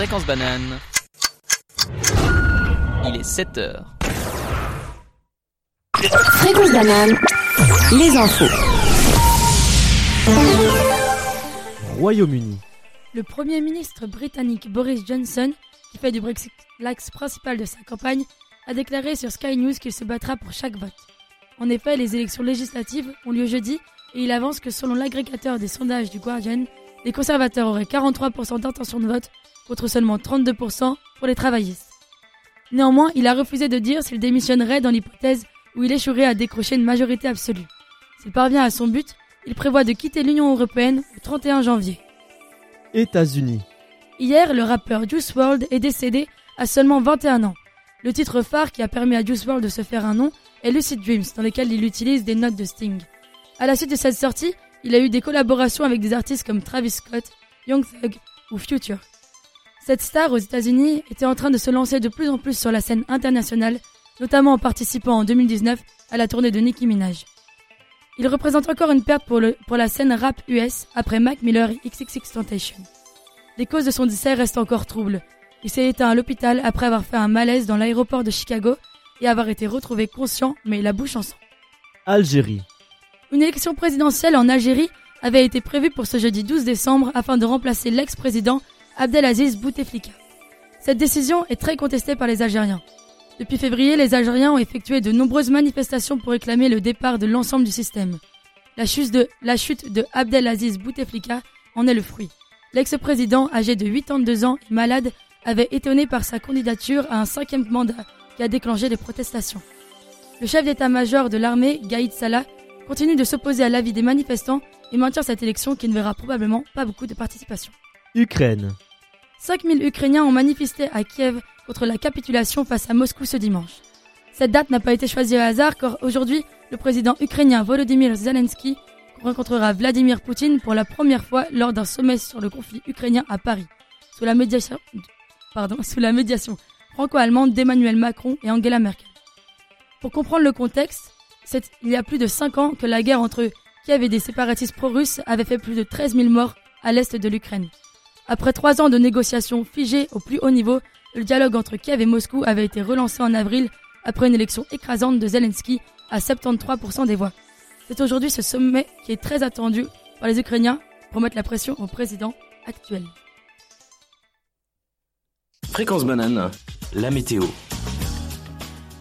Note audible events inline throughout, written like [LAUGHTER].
Fréquence banane. Il est 7 heures. Fréquence banane. Les infos. Royaume-Uni. Le Premier ministre britannique Boris Johnson, qui fait du Brexit l'axe principal de sa campagne, a déclaré sur Sky News qu'il se battra pour chaque vote. En effet, les élections législatives ont lieu jeudi et il avance que selon l'agrégateur des sondages du Guardian, les conservateurs auraient 43% d'intention de vote contre seulement 32% pour les travaillistes. Néanmoins, il a refusé de dire s'il démissionnerait dans l'hypothèse où il échouerait à décrocher une majorité absolue. S'il parvient à son but, il prévoit de quitter l'Union européenne le 31 janvier. États-Unis. Hier, le rappeur Juice WRLD est décédé à seulement 21 ans. Le titre phare qui a permis à Juice WRLD de se faire un nom est Lucid Dreams, dans lequel il utilise des notes de Sting. À la suite de cette sortie, il a eu des collaborations avec des artistes comme Travis Scott, Young Thug ou Future. Cette star aux États-Unis était en train de se lancer de plus en plus sur la scène internationale, notamment en participant en 2019 à la tournée de Nicki Minaj. Il représente encore une perte pour, le, pour la scène rap US après Mac Miller et XXX Tentation. Les causes de son décès restent encore troubles. Il s'est éteint à l'hôpital après avoir fait un malaise dans l'aéroport de Chicago et avoir été retrouvé conscient mais la bouche en sang. Algérie. Une élection présidentielle en Algérie avait été prévue pour ce jeudi 12 décembre afin de remplacer l'ex-président Abdelaziz Bouteflika. Cette décision est très contestée par les Algériens. Depuis février, les Algériens ont effectué de nombreuses manifestations pour réclamer le départ de l'ensemble du système. La chute de, Abdelaziz Bouteflika en est le fruit. L'ex-président, âgé de 82 ans et malade, avait étonné par sa candidature à un cinquième mandat qui a déclenché les protestations. Le chef d'état-major de l'armée, Gaïd Salah, continue de s'opposer à l'avis des manifestants et maintient cette élection qui ne verra probablement pas beaucoup de participation. Ukraine. 5000 Ukrainiens ont manifesté à Kiev contre la capitulation face à Moscou ce dimanche. Cette date n'a pas été choisie au hasard car aujourd'hui, le président ukrainien Volodymyr Zelensky rencontrera Vladimir Poutine pour la première fois lors d'un sommet sur le conflit ukrainien à Paris, sous la médiation, [LAUGHS] sous la médiation franco-allemande d'Emmanuel Macron et Angela Merkel. Pour comprendre le contexte, c'est il y a plus de 5 ans que la guerre entre Kiev et des séparatistes pro-russes avait fait plus de 13 000 morts à l'est de l'Ukraine. Après trois ans de négociations figées au plus haut niveau, le dialogue entre Kiev et Moscou avait été relancé en avril après une élection écrasante de Zelensky à 73% des voix. C'est aujourd'hui ce sommet qui est très attendu par les Ukrainiens pour mettre la pression au président actuel. Fréquence banane, la météo.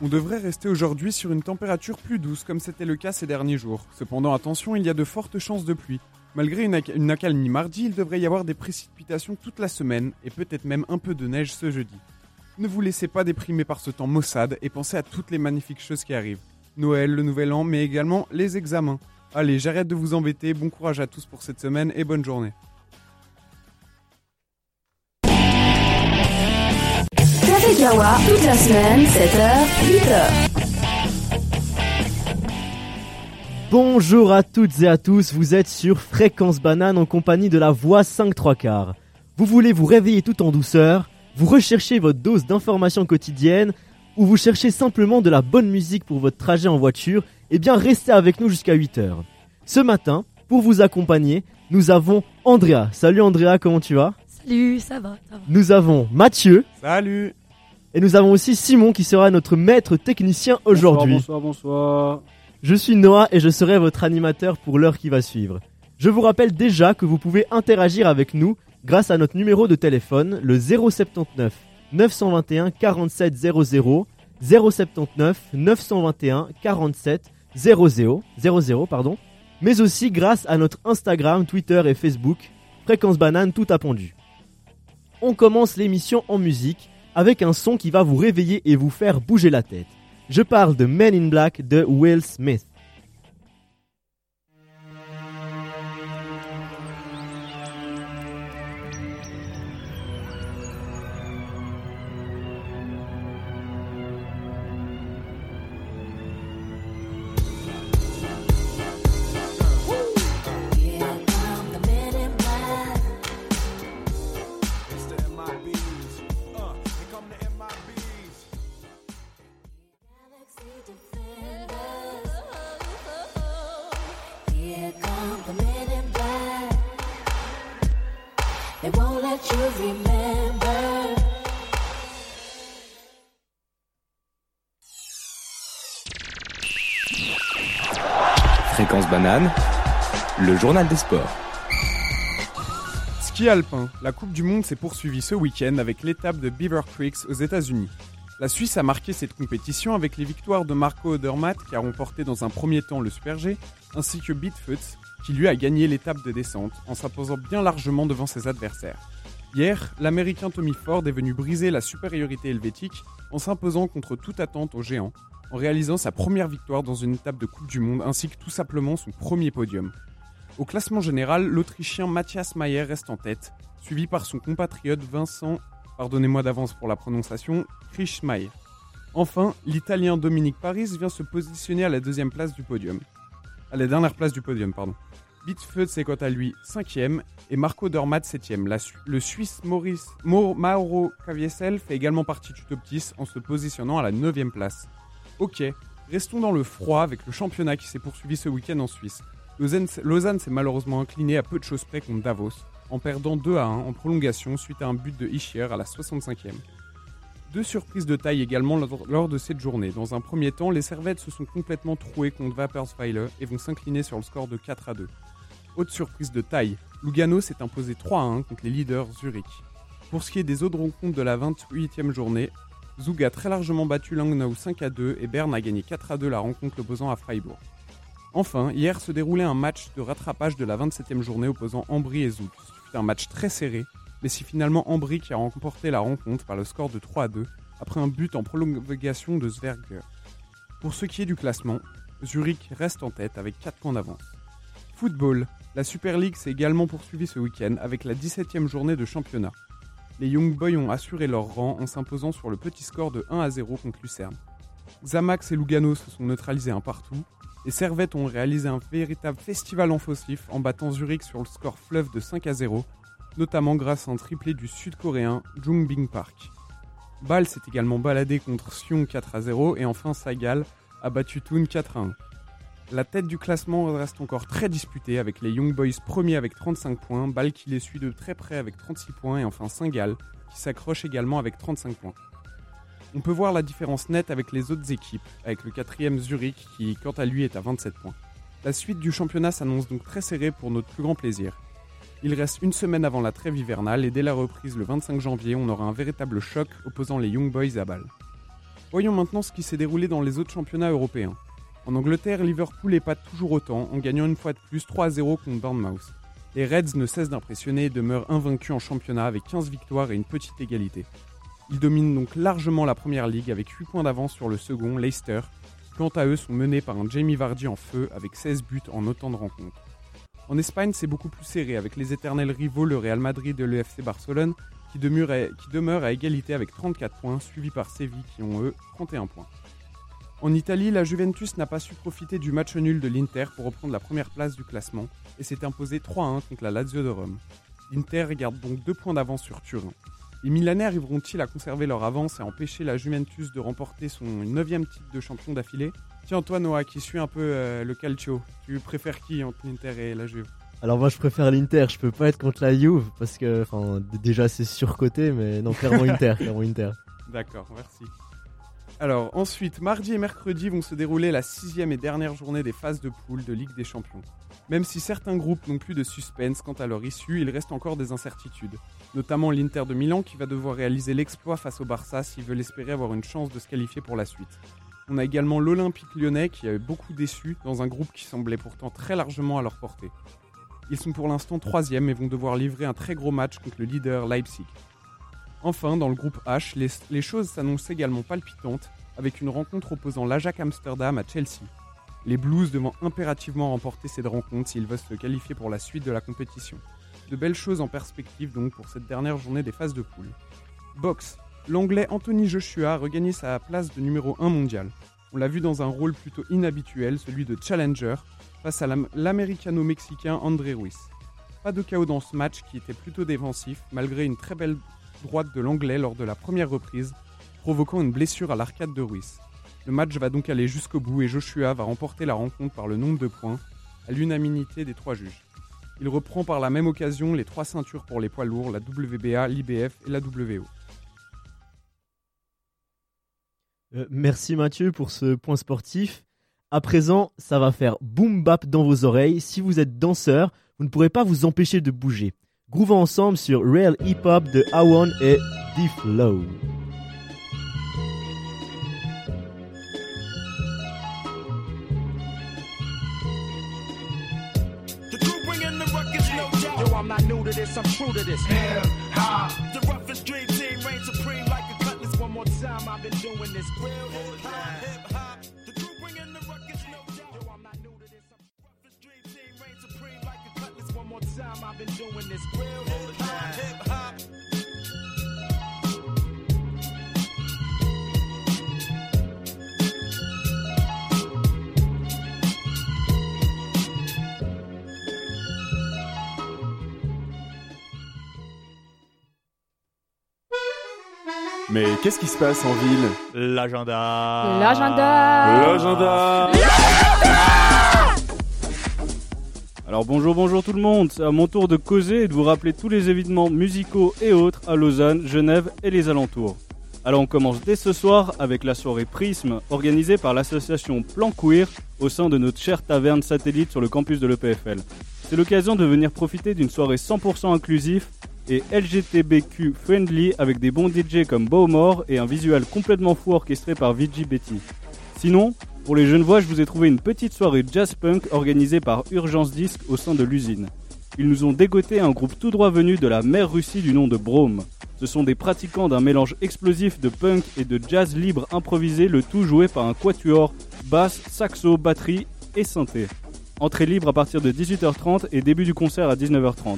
On devrait rester aujourd'hui sur une température plus douce comme c'était le cas ces derniers jours. Cependant attention, il y a de fortes chances de pluie. Malgré une, ac- une accalmie mardi, il devrait y avoir des précipitations toute la semaine et peut-être même un peu de neige ce jeudi. Ne vous laissez pas déprimer par ce temps maussade et pensez à toutes les magnifiques choses qui arrivent. Noël, le nouvel an, mais également les examens. Allez, j'arrête de vous embêter, bon courage à tous pour cette semaine et bonne journée. Café Kawa, toute la semaine, 7h, 8h. Bonjour à toutes et à tous, vous êtes sur Fréquence Banane en compagnie de la voix 5 3 quarts. Vous voulez vous réveiller tout en douceur, vous recherchez votre dose d'information quotidienne ou vous cherchez simplement de la bonne musique pour votre trajet en voiture, eh bien restez avec nous jusqu'à 8h. Ce matin, pour vous accompagner, nous avons Andrea. Salut Andrea, comment tu vas? Salut, ça va, ça va. Nous avons Mathieu Salut et nous avons aussi Simon qui sera notre maître technicien aujourd'hui. Bonsoir, bonsoir. Je suis Noah et je serai votre animateur pour l'heure qui va suivre. Je vous rappelle déjà que vous pouvez interagir avec nous grâce à notre numéro de téléphone, le 079 921 47 00 079 921 47 00 00 pardon, mais aussi grâce à notre Instagram, Twitter et Facebook, Fréquence Banane tout appendu. On commence l'émission en musique avec un son qui va vous réveiller et vous faire bouger la tête. Je parle de Men in Black de Will Smith. Fréquence banane, le journal des sports. Ski alpin, la Coupe du Monde s'est poursuivie ce week-end avec l'étape de Beaver Creeks aux États-Unis. La Suisse a marqué cette compétition avec les victoires de Marco Odermatt qui a remporté dans un premier temps le Super G, ainsi que Beatfoot qui lui a gagné l'étape de descente en s'imposant bien largement devant ses adversaires. Hier, l'Américain Tommy Ford est venu briser la supériorité helvétique en s'imposant contre toute attente au géant, en réalisant sa première victoire dans une étape de Coupe du Monde ainsi que tout simplement son premier podium. Au classement général, l'Autrichien Matthias Mayer reste en tête, suivi par son compatriote Vincent, pardonnez-moi d'avance pour la prononciation, Krischmeier. Enfin, l'Italien Dominique Paris vient se positionner à la deuxième place du podium. À la dernière place du podium, pardon. Bitfeud c'est quant à lui 5ème et Marco Dormat 7ème. le Suisse Maurice, Mauro Caviesel fait également partie du top 10 en se positionnant à la 9ème place. Ok, restons dans le froid avec le championnat qui s'est poursuivi ce week-end en Suisse. Lausanne, s'est malheureusement incliné à peu de choses près contre Davos, en perdant 2 à 1 en prolongation suite à un but de Ischier à la 65e. Deux surprises de taille également lors de cette journée. Dans un premier temps, les Servettes se sont complètement trouées contre Vaporsweiler et vont s'incliner sur le score de 4 à 2. Autre surprise de taille, Lugano s'est imposé 3 à 1 contre les leaders Zurich. Pour ce qui est des autres rencontres de la 28e journée, Zug a très largement battu Langnau 5 à 2 et Berne a gagné 4 à 2 la rencontre l'opposant à Freiburg. Enfin, hier se déroulait un match de rattrapage de la 27e journée opposant Ambry et Zug. C'était un match très serré, mais c'est finalement Ambry qui a remporté la rencontre par le score de 3 à 2 après un but en prolongation de Zwerger. Pour ce qui est du classement, Zurich reste en tête avec 4 points d'avance. Football, la Super League s'est également poursuivie ce week-end avec la 17e journée de championnat. Les Young Boys ont assuré leur rang en s'imposant sur le petit score de 1 à 0 contre Lucerne. Zamax et Lugano se sont neutralisés un partout, les Servettes ont réalisé un véritable festival en faussif en battant Zurich sur le score fleuve de 5 à 0, notamment grâce à un triplé du sud-coréen Jung Bing Park. Bâle s'est également baladé contre Sion 4 à 0 et enfin Sagal a battu Thun 4 à 1. La tête du classement reste encore très disputée avec les Young Boys premiers avec 35 points, Bâle qui les suit de très près avec 36 points et enfin Saint-Gall qui s'accroche également avec 35 points. On peut voir la différence nette avec les autres équipes, avec le quatrième Zurich qui, quant à lui, est à 27 points. La suite du championnat s'annonce donc très serrée pour notre plus grand plaisir. Il reste une semaine avant la trêve hivernale et dès la reprise le 25 janvier, on aura un véritable choc opposant les Young Boys à Bâle. Voyons maintenant ce qui s'est déroulé dans les autres championnats européens. En Angleterre, Liverpool pas toujours autant en gagnant une fois de plus 3 0 contre Bournemouth. Les Reds ne cessent d'impressionner et demeurent invaincus en championnat avec 15 victoires et une petite égalité. Ils dominent donc largement la première ligue avec 8 points d'avance sur le second, Leicester, qui quant à eux sont menés par un Jamie Vardy en feu avec 16 buts en autant de rencontres. En Espagne, c'est beaucoup plus serré avec les éternels rivaux le Real Madrid et le FC Barcelone qui demeurent, à, qui demeurent à égalité avec 34 points, suivis par Séville qui ont eux 31 points. En Italie, la Juventus n'a pas su profiter du match nul de l'Inter pour reprendre la première place du classement et s'est imposé 3-1 contre la Lazio de Rome. L'Inter garde donc 2 points d'avance sur Turin. Les Milanais arriveront-ils à conserver leur avance et à empêcher la Juventus de remporter son 9 titre de champion d'affilée? Tiens, toi, Noah, qui suit un peu euh, le calcio, tu préfères qui entre l'Inter et la Juve? Alors moi je préfère l'Inter, je peux pas être contre la Juve parce que déjà c'est surcoté mais non clairement [LAUGHS] Inter, clairement Inter. D'accord, merci. Alors ensuite, mardi et mercredi vont se dérouler la sixième et dernière journée des phases de poule de Ligue des Champions. Même si certains groupes n'ont plus de suspense quant à leur issue, il reste encore des incertitudes. Notamment l'Inter de Milan qui va devoir réaliser l'exploit face au Barça s'il veut espérer avoir une chance de se qualifier pour la suite. On a également l'Olympique lyonnais qui a beaucoup déçu dans un groupe qui semblait pourtant très largement à leur portée. Ils sont pour l'instant troisième et vont devoir livrer un très gros match contre le leader Leipzig. Enfin, dans le groupe H, les, choses s'annoncent également palpitantes avec une rencontre opposant l'Ajax Amsterdam à Chelsea. Les Blues devant impérativement remporter cette rencontre s'ils veulent se qualifier pour la suite de la compétition. De belles choses en perspective donc pour cette dernière journée des phases de poule. Box. L'anglais Anthony Joshua a regagné sa place de numéro 1 mondial. On l'a vu dans un rôle plutôt inhabituel, celui de challenger, face à l'américano-mexicain André Ruiz. Pas de chaos dans ce match qui était plutôt défensif, malgré une très belle droite de l'anglais lors de la première reprise, provoquant une blessure à l'arcade de Ruiz. Le match va donc aller jusqu'au bout et Joshua va remporter la rencontre par le nombre de points, à l'unanimité des trois juges. Il reprend par la même occasion les trois ceintures pour les poids lourds, la WBA, l'IBF et la WO. Euh, merci Mathieu pour ce point sportif. À présent, ça va faire boom bap dans vos oreilles. Si vous êtes danseur, vous ne pourrez pas vous empêcher de bouger. Grouvons ensemble sur Real Hip Hop de Awan et D-Flow. The crew bringing the ruckus, no doubt. Yo, I'm not new to this, I'm true to this. Hip hop. The roughest dream team reigns supreme like a cutlass. One more time, I've been doing this. Real hip hop, Mais qu'est-ce qui se passe en ville? L'agenda. L'agenda. L'agenda Alors bonjour, bonjour tout le monde. C'est à mon tour de causer et de vous rappeler tous les événements musicaux et autres à Lausanne, Genève et les alentours. Alors on commence dès ce soir avec la soirée Prisme organisée par l'association Plan Queer au sein de notre chère taverne satellite sur le campus de l'EPFL. C'est l'occasion de venir profiter d'une soirée 100% inclusive et LGTBQ friendly avec des bons DJ comme Bowmore et un visuel complètement fou orchestré par VG Betty. Sinon, pour les jeunes voix, je vous ai trouvé une petite soirée jazz punk organisée par Urgence Disc au sein de l'usine. Ils nous ont dégoté un groupe tout droit venu de la mer Russie du nom de Brome. Ce sont des pratiquants d'un mélange explosif de punk et de jazz libre improvisé, le tout joué par un quatuor, basse, saxo, batterie et synthé. Entrée libre à partir de 18h30 et début du concert à 19h30.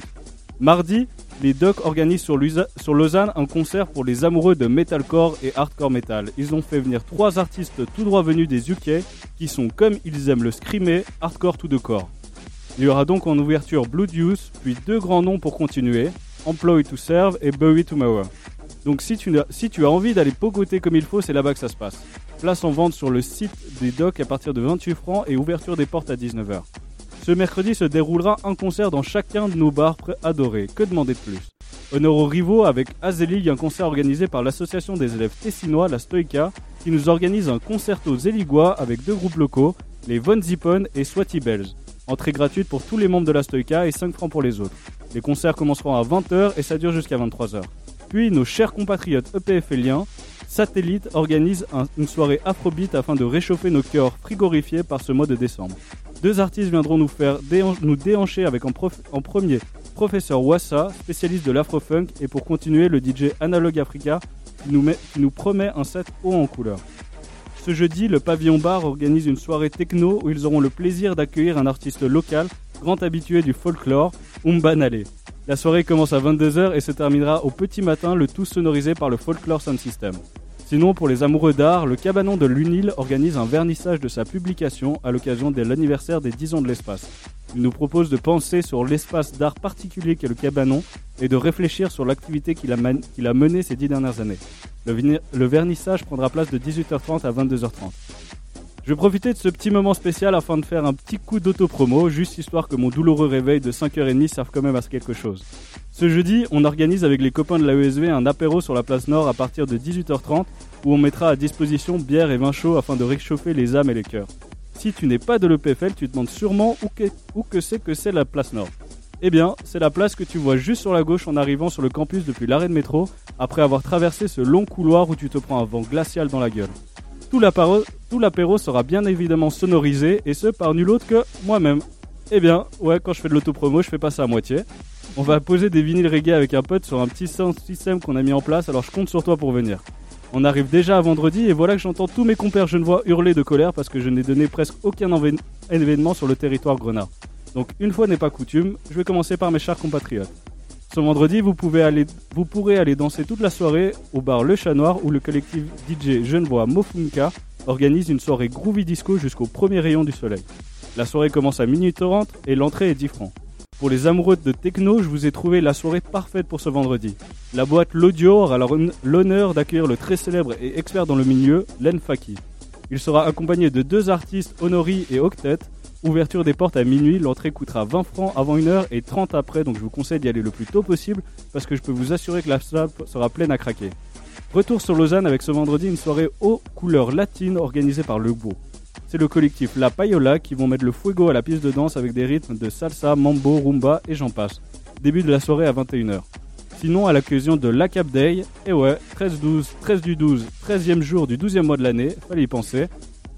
Mardi, les Docs organisent sur, Lausanne un concert pour les amoureux de metalcore et hardcore metal. Ils ont fait venir trois artistes tout droit venus des UK qui sont comme ils aiment le screamer, hardcore tout de corps. Il y aura donc en ouverture Blood Use, puis deux grands noms pour continuer, Employ to Serve et Bury Tomorrow. Donc si tu, n'as- si as envie d'aller pogoter comme il faut, c'est là-bas que ça se passe. Place en vente sur le site des Docs à partir de 28 francs et ouverture des portes à 19h. Ce mercredi se déroulera un concert dans chacun de nos bars adorés. Que demander de plus? Honneur aux rivaux avec Azelig, un concert organisé par l'association des élèves tessinois, la Stoïka, qui nous organise un concerto zéligois avec deux groupes locaux, les Von Zippon et Swati Bells. Entrée gratuite pour tous les membres de la Stoïka et 5 francs pour les autres. Les concerts commenceront à 20h et ça dure jusqu'à 23h. Puis nos chers compatriotes EPFLiens, Satellite organise un- une soirée afrobeat afin de réchauffer nos cœurs frigorifiés par ce mois de décembre. Deux artistes viendront nous faire nous déhancher avec en, premier Professeur Wassa, spécialiste de l'afrofunk, et pour continuer le DJ Analog Africa qui nous, met- qui nous promet un set haut en couleur. Ce jeudi, le Pavillon Bar organise une soirée techno où ils auront le plaisir d'accueillir un artiste local, grand habitué du folklore, Umbanale. La soirée commence à 22h et se terminera au petit matin, le tout sonorisé par le Folklore Sound System. Sinon, pour les amoureux d'art, le Cabanon de l'UNIL organise un vernissage de sa publication à l'occasion de l'anniversaire des 10 ans de l'espace. Il nous propose de penser sur l'espace d'art particulier qu'est le Cabanon et de réfléchir sur l'activité qu'il a, menée ces 10 dernières années. Le, le vernissage prendra place de 18h30 à 22h30. Je vais profiter de ce petit moment spécial afin de faire un petit coup d'auto-promo, juste histoire que mon douloureux réveil de 5h30 serve quand même à quelque chose. Ce jeudi, on organise avec les copains de l'AESV un apéro sur la place Nord à partir de 18h30 où on mettra à disposition bière et vin chaud afin de réchauffer les âmes et les cœurs. Si tu n'es pas de l'EPFL, tu te demandes sûrement où que c'est que c'est la place Nord. Eh bien, c'est la place que tu vois juste sur la gauche en arrivant sur le campus depuis l'arrêt de métro, après avoir traversé ce long couloir où tu te prends un vent glacial dans la gueule. Tout l'apéro sera bien évidemment sonorisé, et ce par nul autre que moi-même. Eh bien, ouais, quand je fais de l'autopromo, je fais pas ça à moitié. On va poser des vinyles reggae avec un pote sur un petit système qu'on a mis en place, alors je compte sur toi pour venir. On arrive déjà à vendredi et voilà que j'entends tous mes compères genevois hurler de colère parce que je n'ai donné presque aucun événement sur le territoire grenat. Donc une fois n'est pas coutume, je vais commencer par mes chers compatriotes. Ce vendredi, vous, pouvez aller, vous pourrez aller danser toute la soirée au bar Le Chat Noir où le collectif DJ genevois Mofunka organise une soirée groovy disco jusqu'au premier rayon du soleil. La soirée commence à minuit 30 et l'entrée est 10 francs. Pour les amoureux de techno, je vous ai trouvé la soirée parfaite pour ce vendredi. La boîte L'Audio aura l'hon- l'honneur d'accueillir le très célèbre et expert dans le milieu, Len Faki. Il sera accompagné de deux artistes, Honori et Octet. Ouverture des portes à minuit, l'entrée coûtera 20 francs avant une heure et 30 après, donc je vous conseille d'y aller le plus tôt possible parce que je peux vous assurer que la salle sera pleine à craquer. Retour sur Lausanne avec ce vendredi une soirée aux couleurs latines organisée par Le Beau. C'est le collectif La Payola qui vont mettre le fuego à la piste de danse avec des rythmes de salsa, mambo, rumba et j'en passe. Début de la soirée à 21h. Sinon, à l'occasion de la Cap Day, et ouais, 13-12, 13 du 12, 13e jour du 12e mois de l'année, fallait y penser,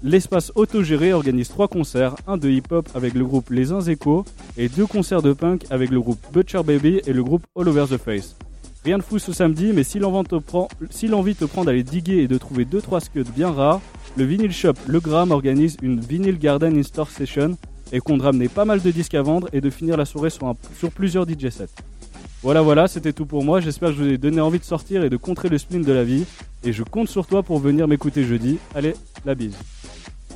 l'espace autogéré organise trois concerts, un de hip-hop avec le groupe Les Uns Échos et deux concerts de punk avec le groupe Butcher Baby et le groupe All Over the Face. Rien de fou ce samedi, mais si l'envie te prend, d'aller diguer et de trouver 2-3 scuds bien rares, le Vinyl Shop Le Gram organise une Vinyl Garden In-Store Session et compte ramener pas mal de disques à vendre et de finir la soirée sur, sur plusieurs DJ sets. Voilà, voilà, c'était tout pour moi. J'espère que je vous ai donné envie de sortir et de contrer le spleen de la vie. Et je compte sur toi pour venir m'écouter jeudi. Allez, la bise.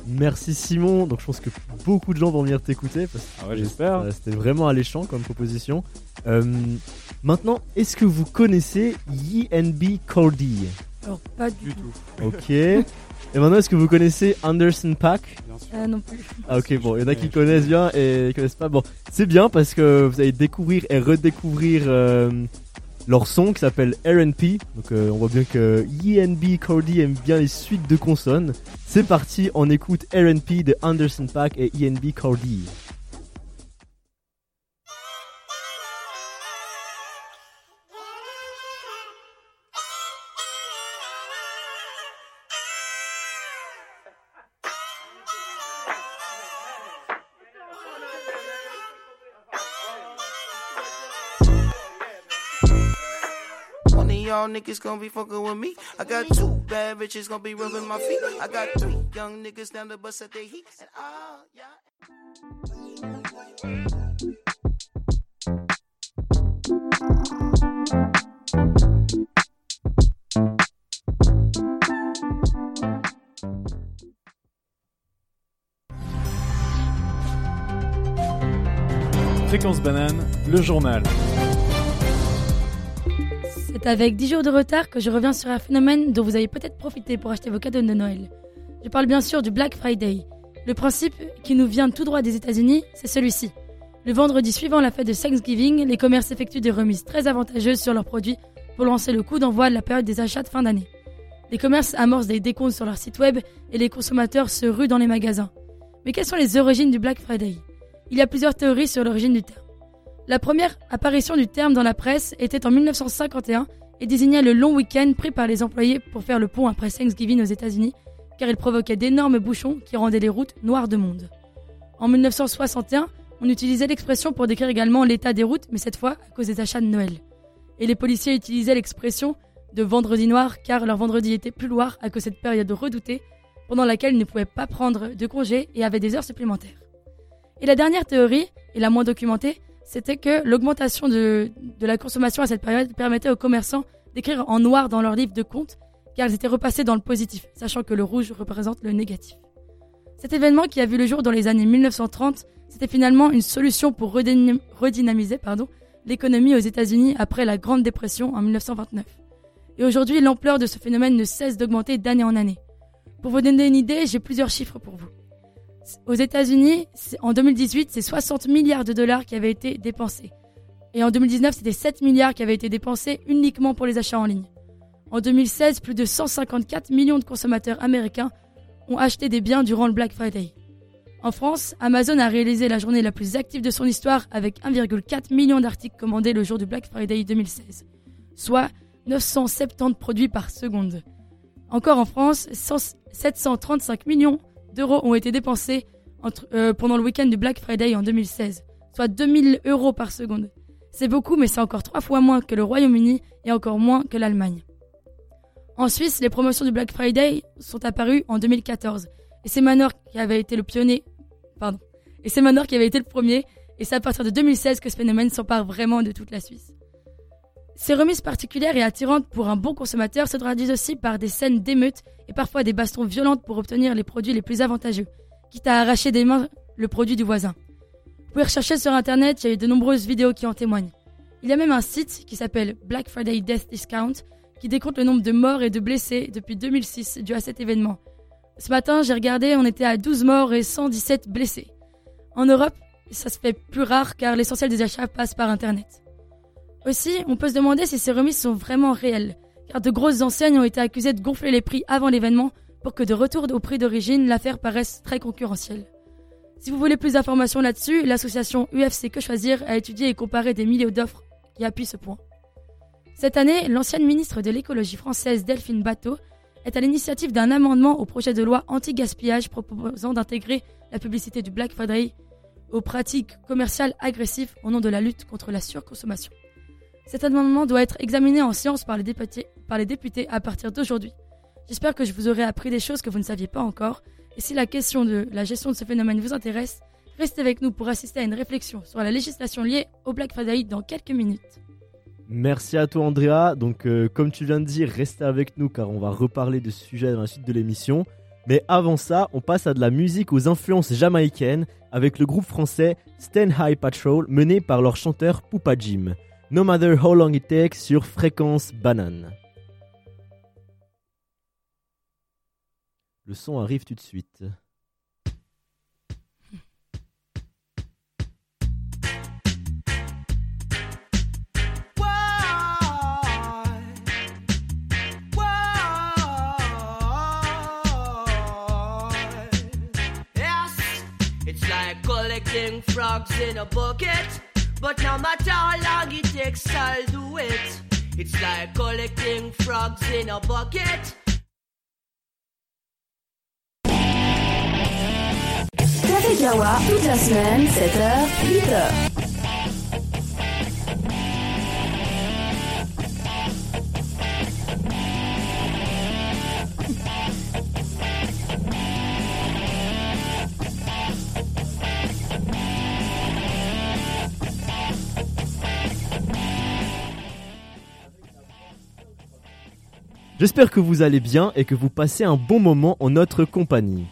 Merci Simon. Donc je pense que beaucoup de gens vont venir t'écouter parce que Ah ouais, j'espère. euh, c'était vraiment alléchant comme proposition. Euh, maintenant, est-ce que vous connaissez YNB Cordy? Alors, pas du, Du tout. Ok. Et maintenant, est-ce que vous connaissez Anderson Pack Bien sûr. Euh, non plus. Ah ok, bon, il y en a qui connaissent bien et qui connaissent pas. Bon, c'est bien parce que vous allez découvrir et redécouvrir euh, leur son qui s'appelle R&P. Donc euh, on voit bien que YNB Cordy aime bien les suites de consonnes. C'est parti, on écoute R&P de Anderson Pack et YNB Cordy. Y'all niggas gonna be fucking with me. I got two bad bitches gonna be rubbing my feet. I got three young niggas down the bus at their heat. And all y'all. Fréquence banane, le journal. C'est avec 10 jours de retard que je reviens sur un phénomène dont vous avez peut-être profité pour acheter vos cadeaux de Noël. Je parle bien sûr du Black Friday. Le principe qui nous vient tout droit des États-Unis, c'est celui-ci. Le vendredi suivant la fête de Thanksgiving, les commerces effectuent des remises très avantageuses sur leurs produits pour lancer le coup d'envoi de la période des achats de fin d'année. Les commerces amorcent des décomptes sur leur site web et les consommateurs se ruent dans les magasins. Mais quelles sont les origines du Black Friday? Il y a plusieurs théories sur l'origine du terme. La première apparition du terme dans la presse était en 1951 et désignait le long week-end pris par les employés pour faire le pont après Thanksgiving aux États-Unis, car il provoquait d'énormes bouchons qui rendaient les routes noires de monde. En 1961, on utilisait l'expression pour décrire également l'état des routes, mais cette fois à cause des achats de Noël. Et les policiers utilisaient l'expression de vendredi noir, car leur vendredi était plus noir à cause cette période redoutée, pendant laquelle ils ne pouvaient pas prendre de congés et avaient des heures supplémentaires. Et la dernière théorie, et la moins documentée, c'était que l'augmentation de, la consommation à cette période permettait aux commerçants d'écrire en noir dans leurs livres de compte, car ils étaient repassés dans le positif, sachant que le rouge représente le négatif. Cet événement qui a vu le jour dans les années 1930, c'était finalement une solution pour redynam- redynamiser l'économie aux États-Unis après la Grande Dépression en 1929. Et aujourd'hui, l'ampleur de ce phénomène ne cesse d'augmenter d'année en année. Pour vous donner une idée, j'ai plusieurs chiffres pour vous. Aux États-Unis, en 2018, c'est 60 milliards de dollars qui avaient été dépensés. Et en 2019, c'était 7 milliards qui avaient été dépensés uniquement pour les achats en ligne. En 2016, plus de 154 millions de consommateurs américains ont acheté des biens durant le Black Friday. En France, Amazon a réalisé la journée la plus active de son histoire avec 1,4 million d'articles commandés le jour du Black Friday 2016, soit 970 produits par seconde. Encore en France, 100 735 millions d'euros ont été dépensés euh, pendant le week-end du Black Friday en 2016, soit 2000 euros par seconde. C'est beaucoup, mais c'est encore trois fois moins que le Royaume-Uni et encore moins que l'Allemagne. En Suisse, les promotions du Black Friday sont apparues en 2014, et c'est Manor qui avait été le pionnier, pardon, et c'est Manor qui avait été le premier, et c'est à partir de 2016 que ce phénomène s'empare vraiment de toute la Suisse. Ces remises particulières et attirantes pour un bon consommateur se traduisent aussi par des scènes d'émeutes et parfois des bastons violentes pour obtenir les produits les plus avantageux, quitte à arracher des mains le produit du voisin. Vous pouvez rechercher sur internet, il y a de nombreuses vidéos qui en témoignent. Il y a même un site qui s'appelle Black Friday Death Discount qui décompte le nombre de morts et de blessés depuis 2006 dû à cet événement. Ce matin, j'ai regardé, on était à 12 morts et 117 blessés. En Europe, ça se fait plus rare car l'essentiel des achats passe par internet. Aussi, on peut se demander si ces remises sont vraiment réelles, car de grosses enseignes ont été accusées de gonfler les prix avant l'événement pour que de retour au prix d'origine, l'affaire paraisse très concurrentielle. Si vous voulez plus d'informations là-dessus, l'association UFC Que Choisir a étudié et comparé des milliers d'offres qui appuient ce point. Cette année, l'ancienne ministre de l'écologie française Delphine Bateau est à l'initiative d'un amendement au projet de loi anti-gaspillage proposant d'intégrer la publicité du Black Friday aux pratiques commerciales agressives au nom de la lutte contre la surconsommation. Cet amendement doit être examiné en séance par les députés, à partir d'aujourd'hui. J'espère que je vous aurai appris des choses que vous ne saviez pas encore. Et si la question de la gestion de ce phénomène vous intéresse, restez avec nous pour assister à une réflexion sur la législation liée au Black Friday dans quelques minutes. Merci à toi Andrea. Donc euh, comme tu viens de dire, restez avec nous car on va reparler de ce sujet dans la suite de l'émission. Mais avant ça, on passe à de la musique aux influences jamaïcaines avec le groupe français Stand High Patrol mené par leur chanteur Poupa Jim. No Matter How Long It Takes sur Fréquence Banane. Le son arrive tout de suite. But no matter how long it takes, I'll do it. It's like collecting frogs in a bucket. Café Kawa, toute la semaine, 7h, 8h. J'espère que vous allez bien et que vous passez un bon moment en notre compagnie.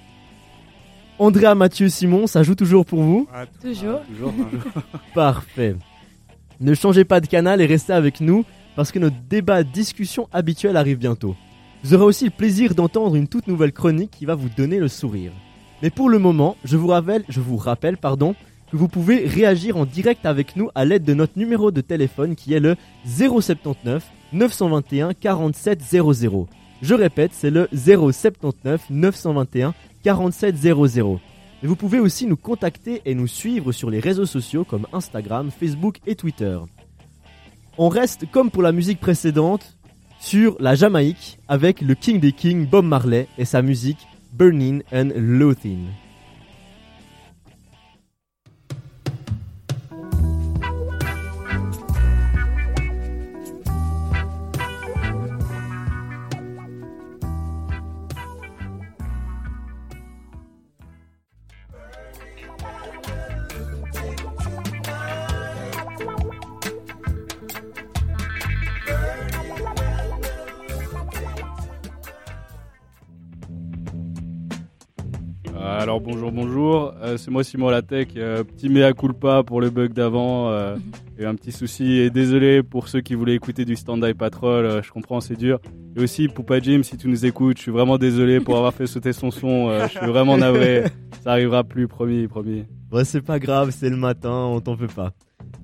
Andrea, Mathieu, Simon, ça joue toujours pour vous Toujours. Toujours, toujours. [LAUGHS] Parfait. Ne changez pas de canal et restez avec nous parce que notre débat discussion habituel arrive bientôt. Vous aurez aussi le plaisir d'entendre une toute nouvelle chronique qui va vous donner le sourire. Mais pour le moment, je vous rappelle, je vous rappelle pardon, que vous pouvez réagir en direct avec nous à l'aide de notre numéro de téléphone qui est le 079 921 47 00. Je répète, c'est le 079 921 47 00. Et vous pouvez aussi nous contacter et nous suivre sur les réseaux sociaux comme Instagram, Facebook et Twitter. On reste comme pour la musique précédente sur la Jamaïque avec le King des Kings Bob Marley et sa musique Burning and Loathing. Euh, c'est moi Simon Latech, euh, petit mea culpa pour le bug d'avant, euh, il y a eu un petit souci et désolé pour ceux qui voulaient écouter du Stand-By Patrol, euh, je comprends c'est dur. Et aussi Poupa Jim si tu nous écoutes, je suis vraiment désolé pour avoir fait sauter son son, euh, je suis vraiment navré, [LAUGHS] ça arrivera plus, promis, promis. Ouais, c'est pas grave, c'est le matin, on t'en fait pas.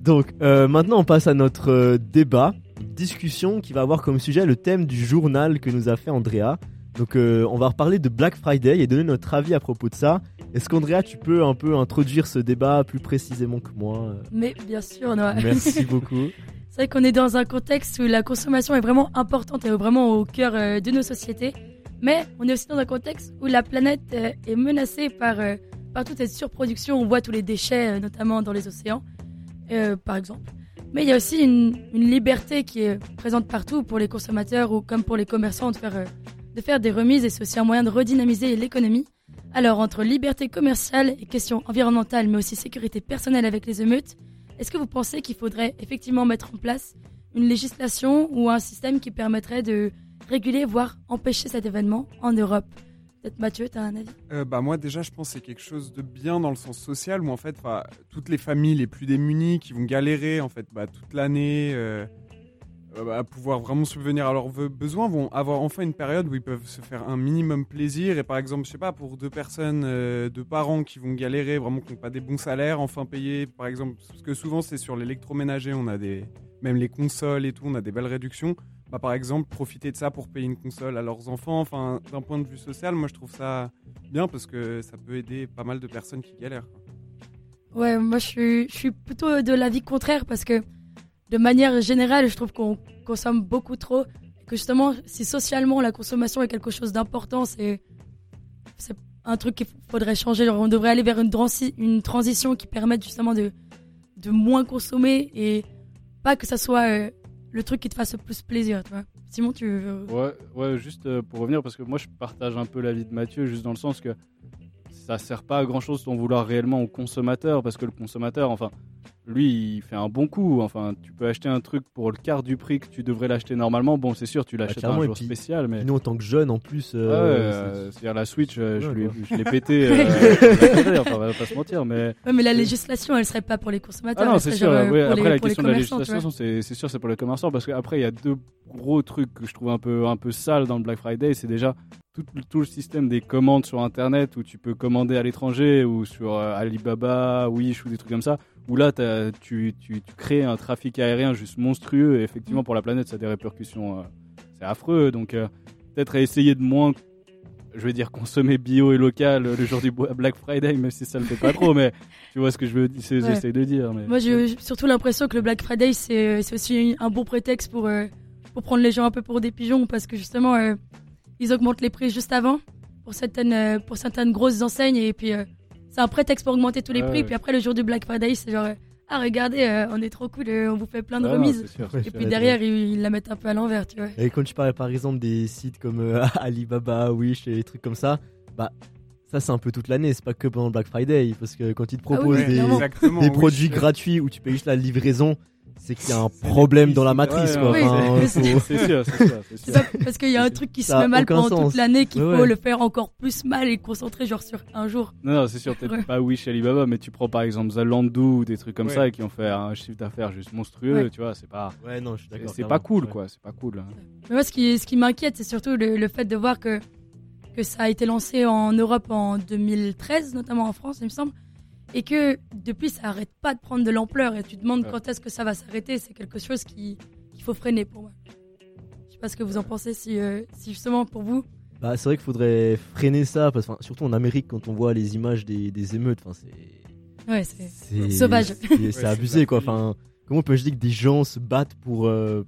Donc, maintenant, on passe à notre débat, discussion qui va avoir comme sujet le thème du journal que nous a fait Andrea. Donc, euh, on va reparler de Black Friday et donner notre avis à propos de ça. Est-ce qu'Andrea, tu peux un peu introduire ce débat plus précisément que moi euh Mais bien sûr, Noah. Merci [LAUGHS] beaucoup. C'est vrai qu'on est dans un contexte où la consommation est vraiment importante et vraiment au cœur euh, de nos sociétés. Mais on est aussi dans un contexte où la planète est menacée par, par toute cette surproduction. On voit tous les déchets, notamment dans les océans, euh, par exemple. Mais il y a aussi une, une liberté qui est présente partout pour les consommateurs ou comme pour les commerçants de faire, de faire des remises et c'est aussi un moyen de redynamiser l'économie. Alors, entre liberté commerciale et questions environnementales, mais aussi sécurité personnelle avec les émeutes, est-ce que vous pensez qu'il faudrait effectivement mettre en place une législation ou un système qui permettrait de réguler, voire empêcher cet événement en Europe? Peut-être Mathieu, tu as un avis? Euh, bah moi déjà je pense que c'est quelque chose de bien dans le sens social où en fait toutes les familles les plus démunies qui vont galérer en fait bah, toute l'année euh, à pouvoir vraiment subvenir à leurs besoins vont avoir enfin une période où ils peuvent se faire un minimum plaisir et par exemple je sais pas pour deux personnes euh, deux parents qui vont galérer vraiment qui n'ont pas des bons salaires enfin payer par exemple parce que souvent c'est sur l'électroménager on a des même les consoles et tout on a des belles réductions bah, par exemple, profiter de ça pour payer une console à leurs enfants. Enfin, d'un point de vue social, moi je trouve ça bien parce que ça peut aider pas mal de personnes qui galèrent. Ouais, moi je suis, je suis plutôt de l'avis contraire parce que de manière générale, je trouve qu'on consomme beaucoup trop. Que justement, si socialement la consommation est quelque chose d'important, c'est un truc qu'il faudrait changer. On devrait aller vers une, transi- une transition qui permette justement de, de moins consommer et pas que ça soit euh, le truc qui te fasse le plus plaisir, tu vois. Simon, tu veux... Ouais, ouais, juste euh, pour revenir, parce que moi je partage un peu l'avis de Mathieu, juste dans le sens que ça sert pas à grand chose d'en vouloir réellement au consommateur, parce que le consommateur, enfin, lui il fait un bon coup. Enfin, tu peux acheter un truc pour le quart du prix que tu devrais l'acheter normalement. Bon, c'est sûr, tu l'achètes clairement, un jour puis- spécial, mais. Nous, en tant que jeunes, en plus. Ouais, euh, euh, c'est- c'est-à-dire la Switch, euh, je Ouais, l'ai quoi. je l'ai pété. [LAUGHS] euh, enfin, on va pas se mentir, mais. Ouais, mais la législation, elle serait pas pour les consommateurs. Ah non, c'est sûr. genre, euh, ouais, après, les- la question de la législation, c'est c'est sûr, c'est pour les commerçants. Parce qu'après, il y a deux gros trucs que je trouve un peu, un peu sales dans le Black Friday. C'est déjà tout, tout le système des commandes sur Internet où tu peux commander à l'étranger ou sur euh, Alibaba, Wish ou des trucs comme ça. Où là, tu, tu, tu crées un trafic aérien juste monstrueux. Et effectivement, pour la planète, ça a des répercussions. euh, c'est affreux. Donc, euh, peut-être essayer de moins je vais dire consommer bio et local euh, le jour du Black Friday, même si ça le fait pas trop, mais tu vois ce que je veux, Ouais. j'essaie de dire. Mais... Moi, j'ai surtout l'impression que le Black Friday, c'est aussi un bon prétexte pour, euh, pour prendre les gens un peu pour des pigeons parce que justement, ils augmentent les prix juste avant pour certaines, pour certaines grosses enseignes et puis c'est un prétexte pour augmenter tous les Ouais, prix. ouais. Puis après, le jour du Black Friday, c'est genre, euh, ah, regardez, euh, on est trop cool, euh, on vous fait plein de Ah remises. sûr, et puis sûr. derrière, ils, ils la mettent un peu à l'envers, tu vois. Et quand tu parlais par exemple des sites comme euh, [LAUGHS] Alibaba, Wish et des trucs comme ça, bah ça c'est un peu toute l'année, c'est pas que pendant le Black Friday, parce que quand ils te Ah oui, proposent des, produits gratuits où tu payes juste la livraison, c'est qu'il y a un problème dans la matrice Ouais, quoi. ouais, Enfin, ouais, faut- c'est- c'est sûr, c'est sûr, c'est C'est sûr. ça, parce qu'il y a un truc qui se fait mal pendant sens. toute l'année qu'il Ouais, faut le faire encore plus mal et concentrer genre sur un jour. Non, non, c'est sûr, peut-être Ouais. pas Wish Alibaba, mais tu prends par exemple Zalando ou des trucs comme Ouais. ça qui ont fait un chiffre d'affaires juste monstrueux, Ouais. tu vois, c'est pas. Ouais, non, je suis d'accord. C'est pas cool, Ouais. quoi, c'est pas cool. hein. Mais moi, ce qui, ce qui m'inquiète, c'est surtout le, le fait de voir que, que ça a été lancé en Europe en 2013, notamment en France, il me semble, et que depuis, ça arrête pas de prendre de l'ampleur. Et tu te demandes Ouais. quand est-ce que ça va s'arrêter. C'est quelque chose qui- qu'il faut freiner pour moi. Je sais pas ce que vous en pensez, si, euh, si justement pour vous. Bah, c'est vrai qu'il faudrait freiner ça, parce que enfin, surtout en Amérique, quand on voit les images des, des émeutes, enfin, c'est. Ouais, c'est c'est- [LAUGHS] sauvage. C'est abusé quoi. Enfin, comment peux-je dire que des gens se battent pour, euh,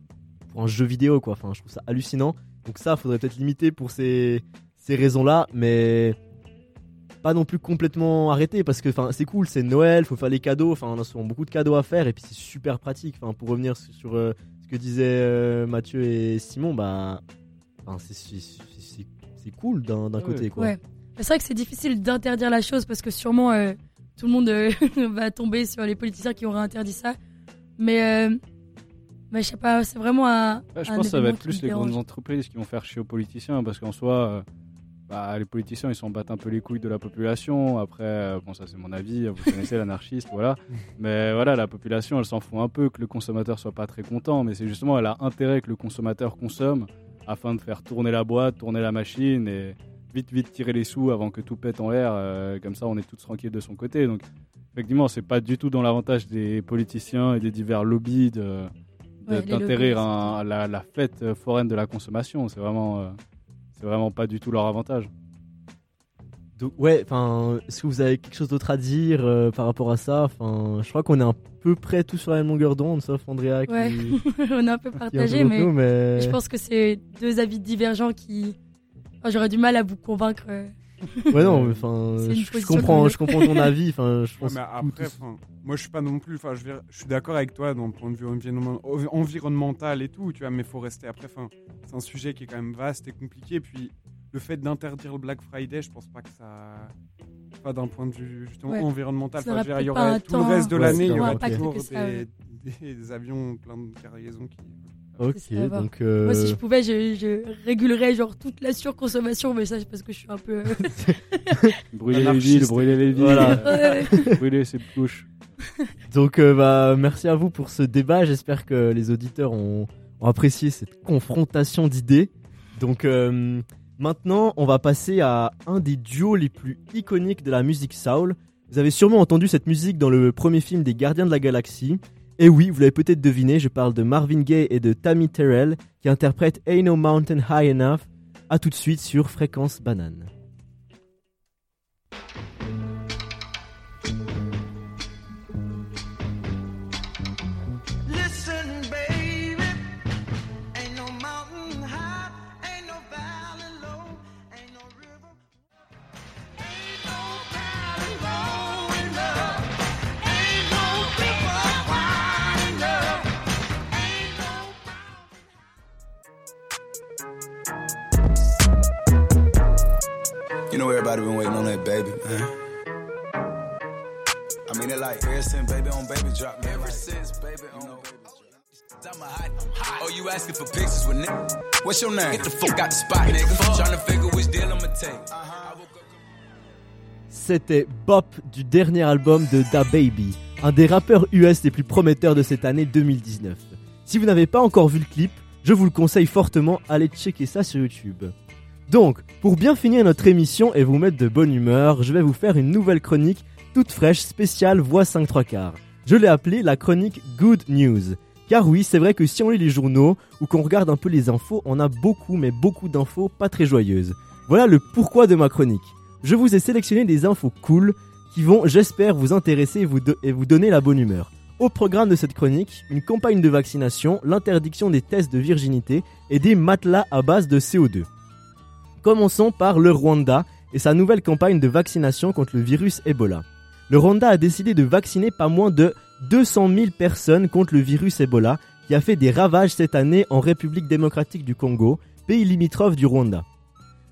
pour un jeu vidéo quoi? Enfin, je trouve ça hallucinant. Donc ça, faudrait peut-être limiter pour ces, ces raisons-là, mais pas non plus complètement arrêter parce que enfin c'est cool, c'est Noël, faut faire les cadeaux. Enfin, on a souvent beaucoup de cadeaux à faire et puis c'est super pratique. Enfin, pour revenir sur, sur, euh, ce que disaient euh, Mathieu et Simon, bah, enfin, c'est- cool d'un Ouais. côté quoi. Ouais. C'est vrai que c'est difficile d'interdire la chose parce que sûrement euh, tout le monde euh, [LAUGHS] va tomber sur les politiciens qui auraient interdit ça. Mais, euh, mais je sais pas, c'est vraiment un. Ouais, je un pense que ça va être plus les grandes entreprises qui vont faire chier aux politiciens parce qu'en soi, euh, bah, les politiciens ils s'en battent un peu les couilles de la population. Après, euh, bon, ça c'est mon avis, vous connaissez l'anarchiste, voilà. Mais voilà, la population elle s'en fout un peu que le consommateur soit pas très content, mais c'est justement elle a intérêt que le consommateur consomme afin de faire tourner la boîte, tourner la machine et vite vite tirer les sous avant que tout pète en l'air. euh, comme ça, on est tous tranquilles de son côté. Donc, effectivement, c'est pas du tout dans l'avantage des politiciens et des divers lobbies de de- Ouais, les d'enterrer lobbies, un- la, la fête euh, foraine de la consommation. C'est vraiment, euh, c'est vraiment pas du tout leur avantage. Donc ouais, enfin, est-ce que vous avez quelque chose d'autre à dire euh, par rapport à ça? Enfin, je crois qu'on est à peu près tous sur la même longueur d'onde, sauf Andrea qui, Ouais, [LAUGHS] on a un peu qui est un peu partagé, mais, nous, mais... je pense que c'est deux avis divergents qui. Enfin, J'aurais du mal à vous convaincre. euh. [LAUGHS] Ouais non, mais, enfin, je, comprends, je comprends ton avis. Enfin, je [LAUGHS] Ouais, pense. mais tout- après, moi je suis pas non plus, enfin, je, suis d'accord avec toi dans le point de vue environnement- environnemental et tout, tu vois, mais faut rester après, enfin, c'est un sujet qui est quand même vaste et compliqué, puis le fait d'interdire le Black Friday, je pense pas que ça, pas d'un point de vue justement Ouais. environnemental, enfin, dire, il y aurait tout le reste de Ouais, l'année, il y c'est aurait impacté toujours que ça, des, des- des avions plein de cargaisons qui... Ok, donc. euh, Moi, si je pouvais, je, je régulerais genre toute la surconsommation, mais ça, c'est parce que je suis un peu. euh, [LAUGHS] Brûler les villes, brûler les villes, Voilà. [LAUGHS] Ouais. [LAUGHS] brûler ses couches. Donc euh, bah, merci à vous pour ce débat. J'espère que les auditeurs ont, ont apprécié cette confrontation d'idées. Donc euh, maintenant, on va passer à un des duos les plus iconiques de la musique soul. Vous avez sûrement entendu cette musique dans le premier film des Gardiens de la Galaxie. Et oui, vous l'avez peut-être deviné, je parle de Marvin Gaye et de Tammy Terrell qui interprètent Ain't No Mountain High Enough. A tout de suite sur Fréquence Banane. Everybody been waiting on that baby, man. I mean, it like ever since baby on baby drop, man. Ever since baby on baby I'm a hot, hot. Oh, you asking for pictures with nigga? What's your name? Get the fuck out the spot, nigga. Trying to figure which deal I'ma take. C'était Bop du dernier album de Da Baby, un des rappeurs US les plus prometteurs de cette année 2019. Si vous n'avez pas encore vu le clip, je vous le conseille fortement, allez checker ça sur YouTube. Donc, pour bien finir notre émission et vous mettre de bonne humeur, je vais vous faire une nouvelle chronique toute fraîche spéciale Voix 5 3 quarts. Je l'ai appelée la chronique Good News. Car oui, c'est vrai que si on lit les journaux ou qu'on regarde un peu les infos, on a beaucoup mais beaucoup d'infos pas très joyeuses. Voilà le pourquoi de ma chronique. Je vous ai sélectionné des infos cool qui vont, j'espère, vous intéresser et vous, et vous donner la bonne humeur. Au programme de cette chronique, une campagne de vaccination, l'interdiction des tests de virginité et des matelas à base de CO2. Commençons par le Rwanda et sa nouvelle campagne de vaccination contre le virus Ebola. Le Rwanda a décidé de vacciner pas moins de 200 000 personnes contre le virus Ebola qui a fait des ravages cette année en République démocratique du Congo, pays limitrophe du Rwanda.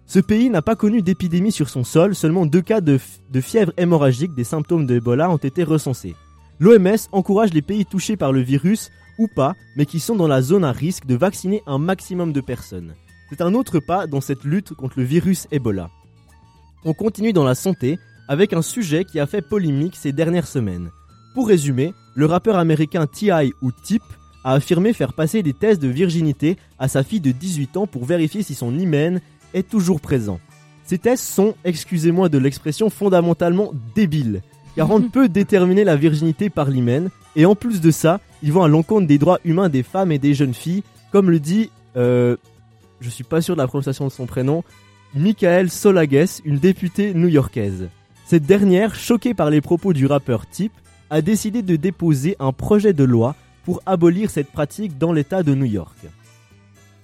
Ce pays n'a pas connu d'épidémie sur son sol, seulement deux cas de, fièvre hémorragique des symptômes de Ebola ont été recensés. L'OMS encourage les pays touchés par le virus ou pas, mais qui sont dans la zone à risque de vacciner un maximum de personnes. C'est un autre pas dans cette lutte contre le virus Ebola. On continue dans la santé avec un sujet qui a fait polémique ces dernières semaines. Pour résumer, le rappeur américain T.I. ou Tip a affirmé faire passer des tests de virginité à sa fille de 18 ans pour vérifier si son hymen est toujours présent. Ces tests sont, excusez-moi de l'expression, fondamentalement débiles, car on ne [LAUGHS] peut déterminer la virginité par l'hymen, et en plus de ça, ils vont à l'encontre des droits humains des femmes et des jeunes filles, comme le dit, euh, je suis pas sûr de la prononciation de son prénom, Michael Solages, une députée new-yorkaise. Cette dernière, choquée par les propos du rappeur Tip, a décidé de déposer un projet de loi pour abolir cette pratique dans l'État de New York.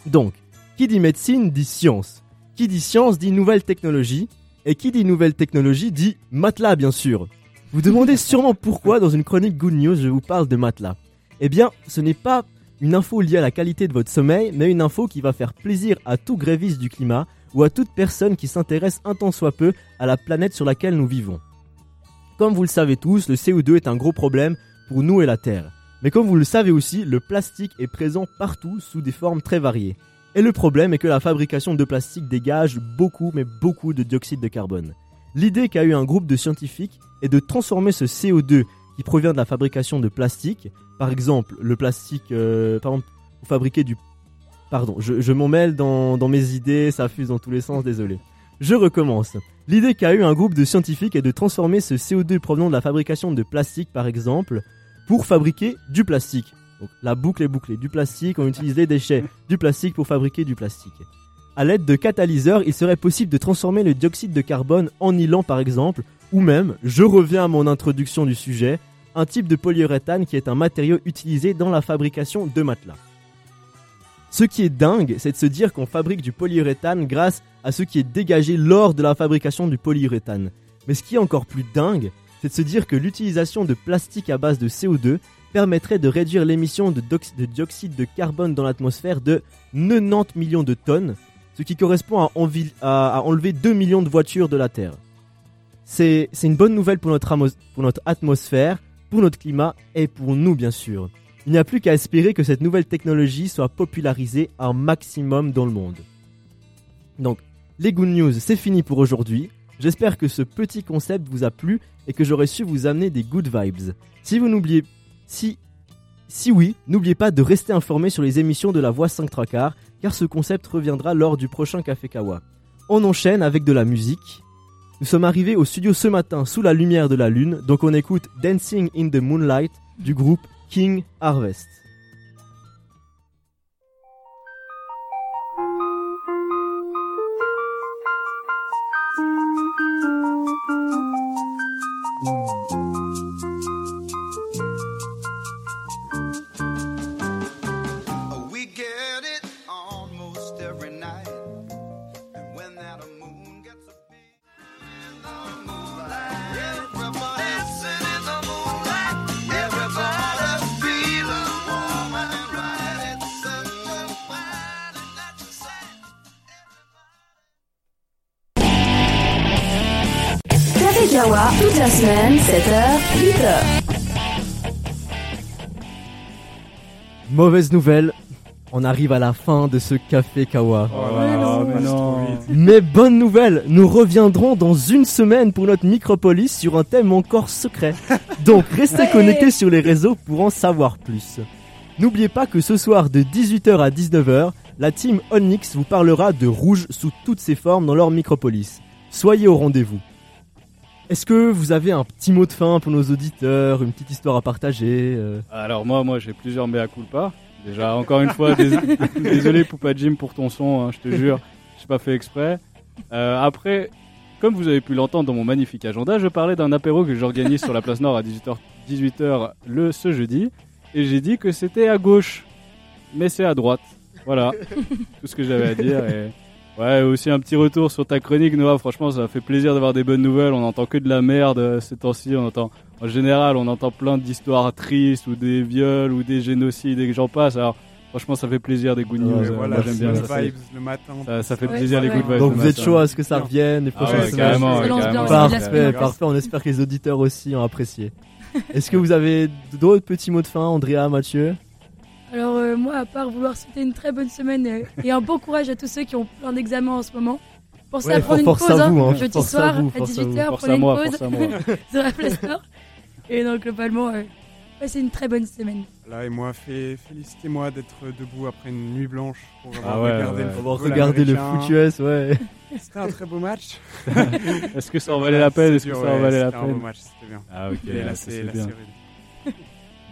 Donc, qui dit médecine dit science. Qui dit science dit nouvelle technologie. Et qui dit nouvelle technologie dit matelas, bien sûr. Vous demandez sûrement pourquoi dans une chronique Good News je vous parle de matelas. Eh bien, ce n'est pas une info liée à la qualité de votre sommeil, mais une info qui va faire plaisir à tout gréviste du climat ou à toute personne qui s'intéresse un tant soit peu à la planète sur laquelle nous vivons. Comme vous le savez tous, le CO2 est un gros problème pour nous et la Terre. Mais comme vous le savez aussi, le plastique est présent partout sous des formes très variées. Et le problème est que la fabrication de plastique dégage beaucoup mais beaucoup de dioxyde de carbone. L'idée qu'a eu un groupe de scientifiques est de transformer ce CO2 qui provient de la fabrication de plastique, par exemple le plastique, euh, par exemple, pour fabriquer du... Pardon, je, m'en mêle dans, dans mes idées, ça fuse dans tous les sens, désolé. Je recommence. L'idée qu'a eu un groupe de scientifiques est de transformer ce CO2 provenant de la fabrication de plastique, par exemple, pour fabriquer du plastique. Donc, la boucle est bouclée. Du plastique, on utilise les déchets du plastique pour fabriquer du plastique. À l'aide de catalyseurs, il serait possible de transformer le dioxyde de carbone en nylon par exemple, ou même, je reviens à mon introduction du sujet, un type de polyuréthane qui est un matériau utilisé dans la fabrication de matelas. Ce qui est dingue, c'est de se dire qu'on fabrique du polyuréthane grâce à ce qui est dégagé lors de la fabrication du polyuréthane. Mais ce qui est encore plus dingue, c'est de se dire que l'utilisation de plastique à base de CO2 permettrait de réduire l'émission de, dioxyde de carbone dans l'atmosphère de 90 millions de tonnes, ce qui correspond à, enlever 2 millions de voitures de la Terre. C'est une bonne nouvelle pour notre atmosphère, pour notre climat et pour nous bien sûr. Il n'y a plus qu'à espérer que cette nouvelle technologie soit popularisée un maximum dans le monde. Donc, les good news, c'est fini pour aujourd'hui. J'espère que ce petit concept vous a plu et que j'aurai su vous amener des good vibes. Si vous n'oubliez, si, si oui, n'oubliez pas de rester informé sur les émissions de la Voix 5 3 quarts, car ce concept reviendra lors du prochain Café Kawa. On enchaîne avec de la musique. Nous sommes arrivés au studio ce matin sous la lumière de la lune, donc on écoute Dancing in the Moonlight du groupe King Harvest. Kawa, toute la semaine, 7h, 8h. Mauvaise nouvelle, on arrive à la fin de ce Café Kawa. Oh là là, mais non. Mais bonne nouvelle, nous reviendrons dans une semaine pour notre micropolis sur un thème encore secret. [LAUGHS] Donc restez connectés sur les réseaux pour en savoir plus. N'oubliez pas que ce soir de 18h à 19h, la team Onyx vous parlera de rouge sous toutes ses formes dans leur micropolis. Soyez au rendez-vous. Est-ce que vous avez un petit mot de fin pour nos auditeurs, une petite histoire à partager euh? Alors moi, moi j'ai plusieurs mea culpa. Déjà, encore une fois, dés- [LAUGHS] désolé Poupa Jim pour ton son, hein, je te jure, j'ai pas fait exprès. Euh, après, comme vous avez pu l'entendre dans mon magnifique agenda, je parlais d'un apéro que j'organise sur la place Nord à 18h, 18h le, ce jeudi, et j'ai dit que c'était à gauche, mais c'est à droite. Voilà, tout ce que j'avais à dire. Ouais, aussi un petit retour sur ta chronique, Noah. Franchement, ça fait plaisir d'avoir des bonnes nouvelles. On entend que de la merde euh, ces temps-ci. On entend, en général, on entend plein d'histoires tristes ou des viols ou des génocides et que j'en passe. Alors, franchement, ça fait plaisir des good news. Ouais, Euh, voilà, moi, j'aime bien c'est- vibes le matin. Ça, ça fait Ouais, plaisir les good vibes. Donc vous êtes chaud à ce que ça revienne les Ah prochaines ouais, semaines carrément, ouais, carrément. Parfait, parfait. On espère que les auditeurs aussi ont apprécié. [LAUGHS] Est-ce que vous avez d'autres petits mots de fin, Andrea, Mathieu? Alors euh, moi, à part vouloir souhaiter une très bonne semaine euh, et un bon courage à tous ceux qui ont plein d'examens en ce moment, pensez Ouais, à prendre une pause à vous, hein. jeudi à soir vous, à, à vous. 18h, Force prenez une moi, pause [LAUGHS] sur la Play Store. Et donc globalement, euh, passez une très bonne semaine. Là et moi, fé- félicitez-moi d'être debout après une nuit blanche pour avoir Ah ouais, regardé ouais. le Avoir football regardé le américain. foot US, ouais. [LAUGHS] C'était un très beau match. Est-ce que ça en valait la peine? Est-ce que ça en valait la c'était un peine? beau match, c'était bien. Ah ok, Et là, c'est série.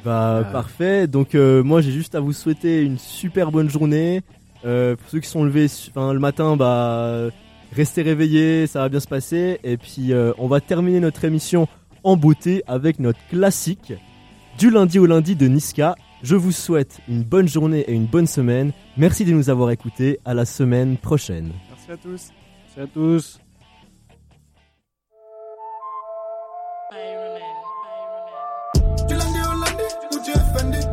Bah parfait. Donc euh, moi j'ai juste à vous souhaiter une super bonne journée. Euh, pour ceux qui sont levés le matin, bah restez réveillés, ça va bien se passer. Et puis euh, on va terminer notre émission en beauté avec notre classique du lundi au lundi de Niska. Je vous souhaite une bonne journée et une bonne semaine. Merci de nous avoir écoutés. À la semaine prochaine. Merci à tous. Merci à tous. Lundi, où